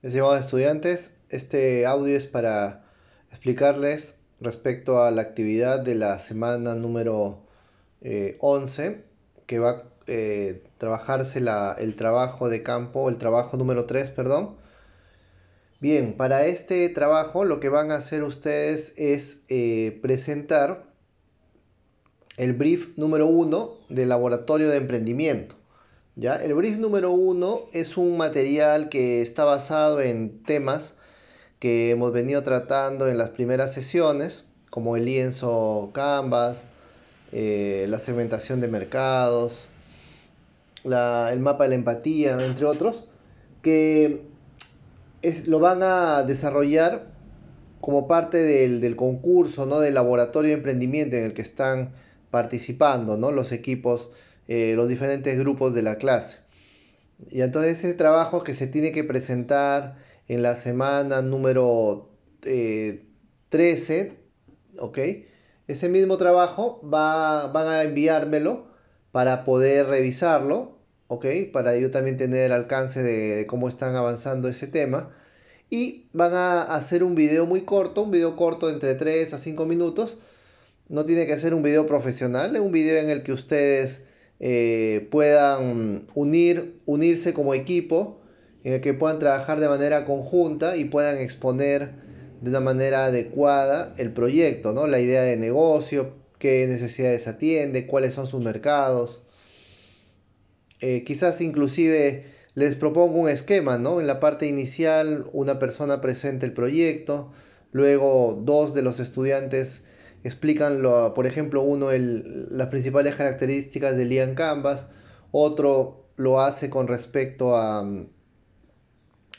Estimados estudiantes, este audio es para explicarles respecto a la actividad de la semana número 11, eh, que va a eh, trabajarse el trabajo de campo, el trabajo número 3, perdón. Bien, para este trabajo lo que van a hacer ustedes es eh, presentar el brief número 1 del laboratorio de emprendimiento. ¿Ya? El brief número 1 es un material que está basado en temas que hemos venido tratando en las primeras sesiones, como el lienzo Canvas, eh, la segmentación de mercados, el mapa de la empatía, entre otros, que lo van a desarrollar como parte del, del, concurso, ¿no? del laboratorio de emprendimiento en el que están participando, ¿no? Los equipos, eh, los diferentes grupos de la clase. Y entonces ese trabajo que se tiene que presentar en la semana número 13, eh, ¿ok? Ese mismo trabajo va, van a enviármelo para poder revisarlo, ¿ok? Para yo también tener el alcance de, cómo están avanzando ese tema. Y van a hacer un video muy corto, un video corto entre 3 a 5 minutos, no tiene que ser un video profesional, es un video en el que ustedes eh, puedan unir, unirse como equipo, en el que puedan trabajar de manera conjunta y puedan exponer de una manera adecuada el proyecto, ¿no? La idea de negocio, qué necesidades atiende, cuáles son sus mercados. Eh, quizás inclusive les propongo un esquema, ¿no? En la parte inicial una persona presenta el proyecto, luego dos de los estudiantes explican, lo, por ejemplo, uno el, las principales características del Ian Canvas, otro lo hace con respecto a,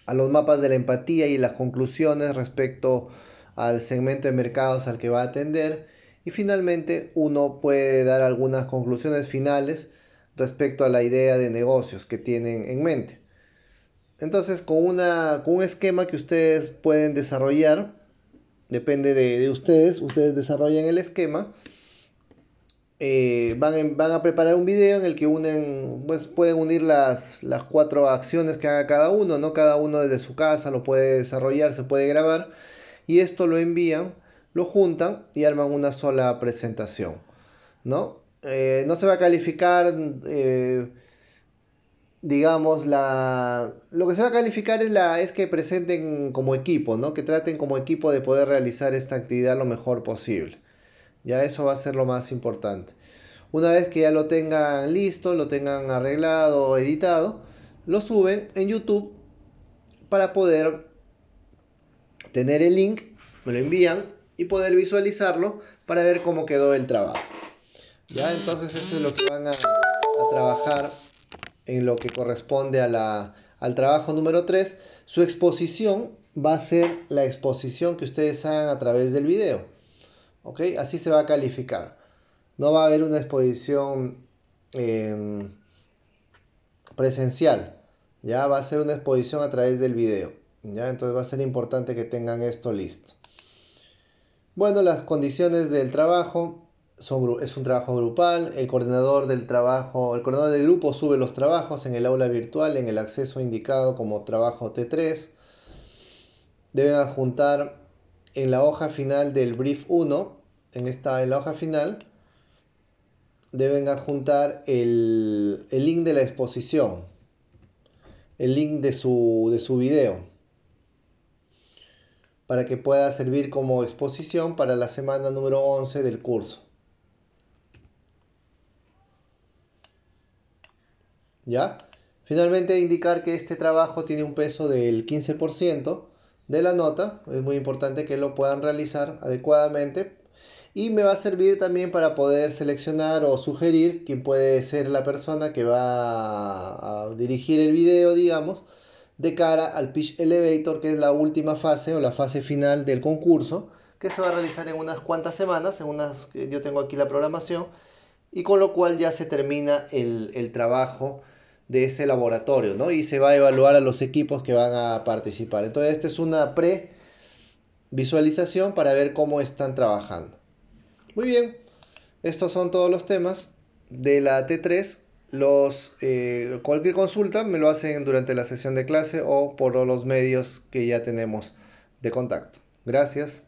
a los mapas de la empatía y las conclusiones respecto al segmento de mercados al que va a atender. Y finalmente uno puede dar algunas conclusiones finales respecto a la idea de negocios que tienen en mente. Entonces, con, una, con un esquema que ustedes pueden desarrollar, depende de, ustedes, ustedes desarrollan el esquema. Eh, van, van, a preparar un video en el que unen, pues pueden unir las, las, cuatro acciones que haga cada uno, ¿no? Cada uno desde su casa lo puede desarrollar, se puede grabar y esto lo envían, lo juntan y arman una sola presentación, ¿no? Eh, no se va a calificar eh, digamos, la, lo que se va a calificar es, la, es que presenten como equipo, ¿no? Que traten como equipo de poder realizar esta actividad lo mejor posible. Ya eso va a ser lo más importante. Una vez que ya lo tengan listo, lo tengan arreglado, editado, lo suben en YouTube para poder tener el link, me lo envían y poder visualizarlo para ver cómo quedó el trabajo. Ya, entonces eso es lo que van a, a trabajar en lo que corresponde a la, al trabajo número 3, su exposición va a ser la exposición que ustedes hagan a través del video. ¿Ok? Así se va a calificar. No va a haber una exposición em, presencial. Ya va a ser una exposición a través del video. ¿ya? Entonces va a ser importante que tengan esto listo. Bueno, las condiciones del trabajo es un trabajo grupal, el coordinador del trabajo, el coordinador del grupo sube los trabajos en el aula virtual en el acceso indicado como trabajo T3. Deben adjuntar en la hoja final del brief 1, en esta en la hoja final, deben adjuntar el, el link de la exposición, el link de su, de su video, para que pueda servir como exposición para la semana número 11 del curso. ¿Ya? Finalmente indicar que este trabajo tiene un peso del 15% de la nota. Es muy importante que lo puedan realizar adecuadamente. Y me va a servir también para poder seleccionar o sugerir quién puede ser la persona que va a dirigir el video, digamos, de cara al Pitch Elevator, que es la última fase o la fase final del concurso, que se va a realizar en unas cuantas semanas, en yo tengo aquí la programación, y con lo cual ya se termina el trabajo de ese laboratorio, ¿no? Y se va a evaluar a los equipos que van a participar. Entonces, esta es una pre-visualización para ver cómo están trabajando. Muy bien, estos son todos los temas de la T3 los, eh, cualquier consulta me lo hacen durante la sesión de clase o por los medios que ya tenemos de contacto. Gracias.